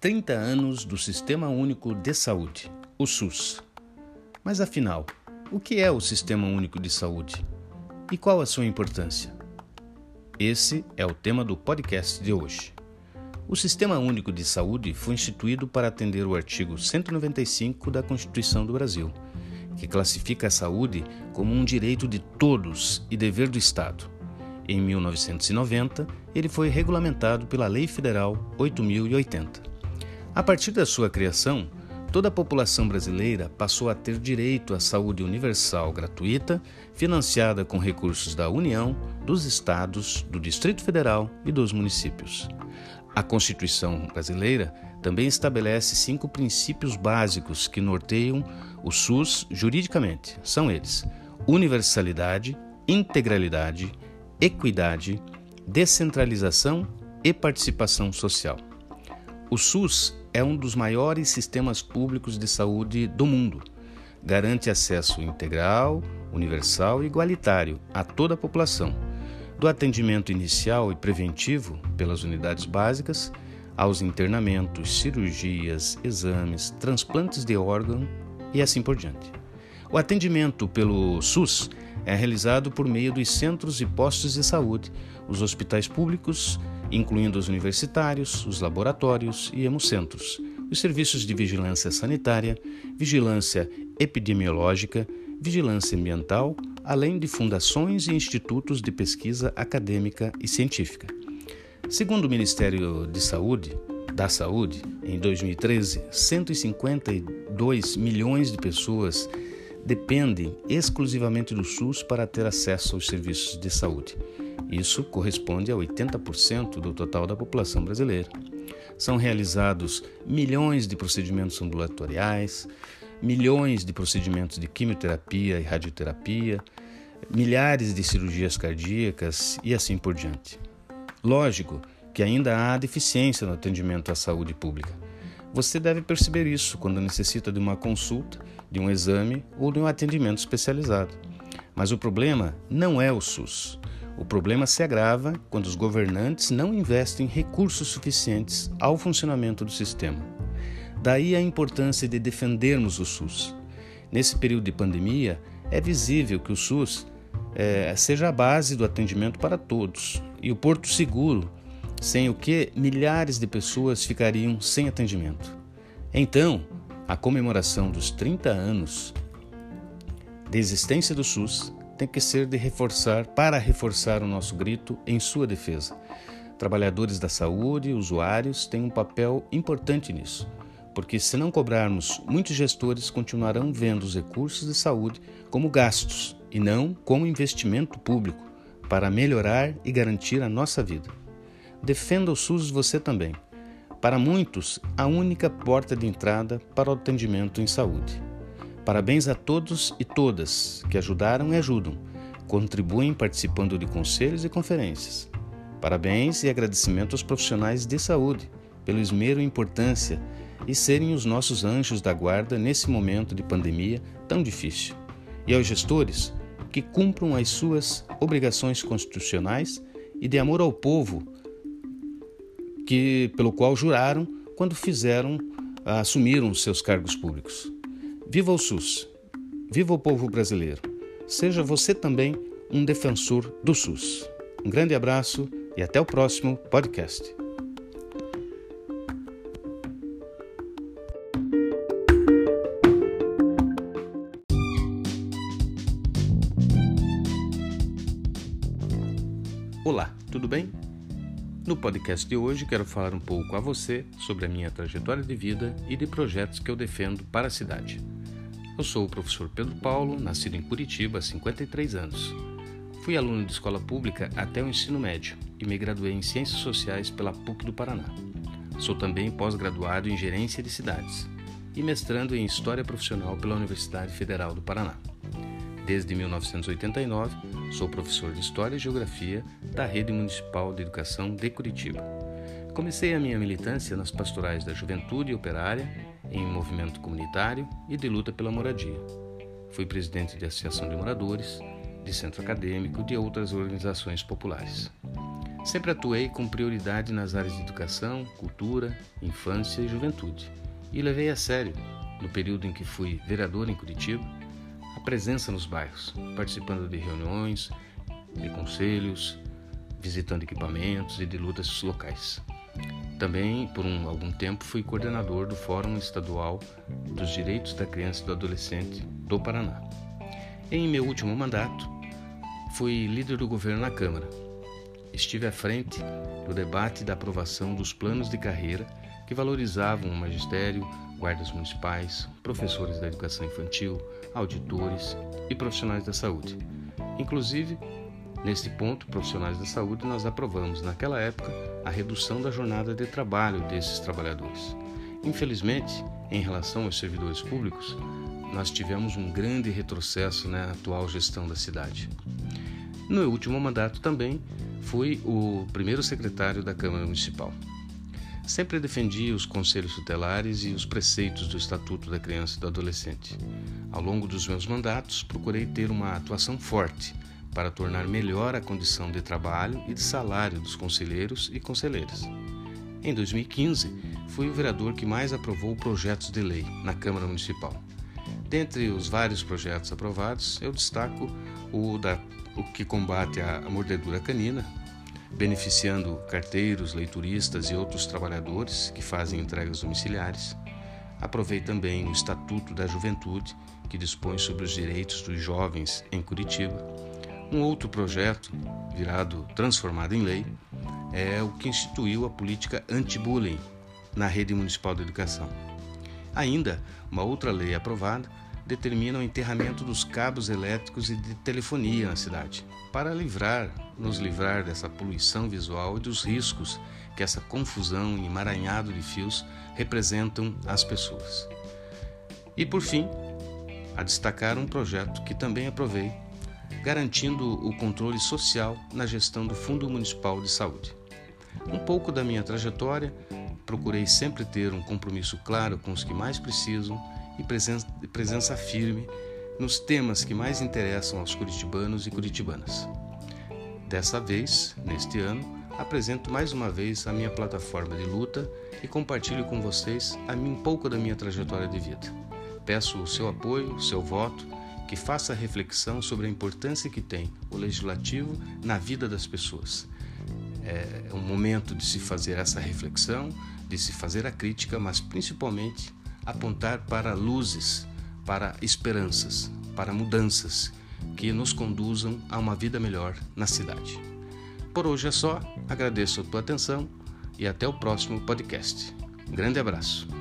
Trinta anos do Sistema Único de Saúde, o SUS. Mas afinal, o que é o Sistema Único de Saúde? E qual a sua importância? Esse é o tema do podcast de hoje. O Sistema Único de Saúde foi instituído para atender o artigo 195 da Constituição do Brasil, que classifica a saúde como um direito de todos e dever do Estado. Em 1990, ele foi regulamentado pela Lei Federal 8080. A partir da sua criação, toda a população brasileira passou a ter direito à saúde universal gratuita, financiada com recursos da União, dos estados, do Distrito Federal e dos municípios. A Constituição brasileira também estabelece cinco princípios básicos que norteiam o SUS juridicamente. São eles: universalidade, integralidade, equidade, descentralização e participação social. O SUS é um dos maiores sistemas públicos de saúde do mundo. Garante acesso integral, universal e igualitário a toda a população, do atendimento inicial e preventivo pelas unidades básicas aos internamentos, cirurgias, exames, transplantes de órgão e assim por diante. O atendimento pelo SUS é realizado por meio dos centros e postos de saúde, os hospitais públicos incluindo os universitários, os laboratórios e hemocentros, os serviços de vigilância sanitária, vigilância epidemiológica, vigilância ambiental, além de fundações e institutos de pesquisa acadêmica e científica. Segundo o Ministério de Saúde, da Saúde, em 2013, 152 milhões de pessoas dependem exclusivamente do SUS para ter acesso aos serviços de saúde. Isso corresponde a 80% do total da população brasileira. São realizados milhões de procedimentos ambulatoriais, milhões de procedimentos de quimioterapia e radioterapia, milhares de cirurgias cardíacas e assim por diante. Lógico que ainda há deficiência no atendimento à saúde pública. Você deve perceber isso quando necessita de uma consulta, de um exame ou de um atendimento especializado. Mas o problema não é o SUS. O problema se agrava quando os governantes não investem recursos suficientes ao funcionamento do sistema. Daí a importância de defendermos o SUS. Nesse período de pandemia, é visível que o SUS é, seja a base do atendimento para todos e o porto seguro, sem o que milhares de pessoas ficariam sem atendimento. Então, a comemoração dos 30 anos de existência do SUS tem que ser de reforçar, para reforçar o nosso grito em sua defesa. Trabalhadores da saúde, usuários, têm um papel importante nisso, porque se não cobrarmos, muitos gestores continuarão vendo os recursos de saúde como gastos e não como investimento público para melhorar e garantir a nossa vida. Defenda o SUS você também. Para muitos, a única porta de entrada para o atendimento em saúde. Parabéns a todos e todas que ajudaram e ajudam, contribuem participando de conselhos e conferências. Parabéns e agradecimento aos profissionais de saúde pelo esmero e importância e serem os nossos anjos da guarda nesse momento de pandemia tão difícil. E aos gestores que cumpram as suas obrigações constitucionais e de amor ao povo que pelo qual juraram quando fizeram assumiram seus cargos públicos. Viva o SUS! Viva o povo brasileiro! Seja você também um defensor do SUS. Um grande abraço e até o próximo podcast. Tudo bem? No podcast de hoje quero falar um pouco a você sobre a minha trajetória de vida e de projetos que eu defendo para a cidade. Eu sou o professor Pedro Paulo, nascido em Curitiba há 53 anos. Fui aluno de escola pública até o ensino médio e me graduei em Ciências Sociais pela PUC do Paraná. Sou também pós-graduado em Gerência de Cidades e mestrando em História Profissional pela Universidade Federal do Paraná. Desde 1989, sou professor de História e Geografia da Rede Municipal de Educação de Curitiba. Comecei a minha militância nas pastorais da Juventude Operária em movimento comunitário e de luta pela moradia. Fui presidente de associação de moradores, de centro acadêmico e de outras organizações populares. Sempre atuei com prioridade nas áreas de educação, cultura, infância e juventude, e levei a sério, no período em que fui vereador em Curitiba, a presença nos bairros, participando de reuniões, de conselhos, visitando equipamentos e de lutas locais. Também, por um, algum tempo, fui coordenador do Fórum Estadual dos Direitos da Criança e do Adolescente do Paraná. Em meu último mandato, fui líder do governo na Câmara. Estive à frente do debate da aprovação dos planos de carreira que valorizavam o magistério, guardas municipais, professores da educação infantil, auditores e profissionais da saúde. Inclusive, Neste ponto, profissionais da saúde, nós aprovamos, naquela época, a redução da jornada de trabalho desses trabalhadores. Infelizmente, em relação aos servidores públicos, nós tivemos um grande retrocesso na atual gestão da cidade. No último mandato também fui o primeiro secretário da Câmara Municipal. Sempre defendi os conselhos tutelares e os preceitos do Estatuto da Criança e do Adolescente. Ao longo dos meus mandatos, procurei ter uma atuação forte para tornar melhor a condição de trabalho e de salário dos conselheiros e conselheiras. Em 2015, fui o vereador que mais aprovou projetos de lei na Câmara Municipal. Dentre os vários projetos aprovados, eu destaco o, da, o que combate a mordedura canina, beneficiando carteiros, leituristas e outros trabalhadores que fazem entregas domiciliares. Aprovei também o Estatuto da Juventude, que dispõe sobre os direitos dos jovens em Curitiba um outro projeto, virado transformado em lei, é o que instituiu a política anti-bullying na rede municipal de educação. Ainda, uma outra lei aprovada determina o enterramento dos cabos elétricos e de telefonia na cidade, para livrar, nos livrar dessa poluição visual e dos riscos que essa confusão e emaranhado de fios representam às pessoas. E por fim, a destacar um projeto que também aprovei garantindo o controle social na gestão do Fundo Municipal de Saúde. Um pouco da minha trajetória, procurei sempre ter um compromisso claro com os que mais precisam e presença, presença firme nos temas que mais interessam aos curitibanos e curitibanas. Dessa vez, neste ano, apresento mais uma vez a minha plataforma de luta e compartilho com vocês a mim, pouco da minha trajetória de vida. Peço o seu apoio, o seu voto que faça reflexão sobre a importância que tem o legislativo na vida das pessoas. É um momento de se fazer essa reflexão, de se fazer a crítica, mas principalmente apontar para luzes, para esperanças, para mudanças que nos conduzam a uma vida melhor na cidade. Por hoje é só, agradeço a tua atenção e até o próximo podcast. Grande abraço.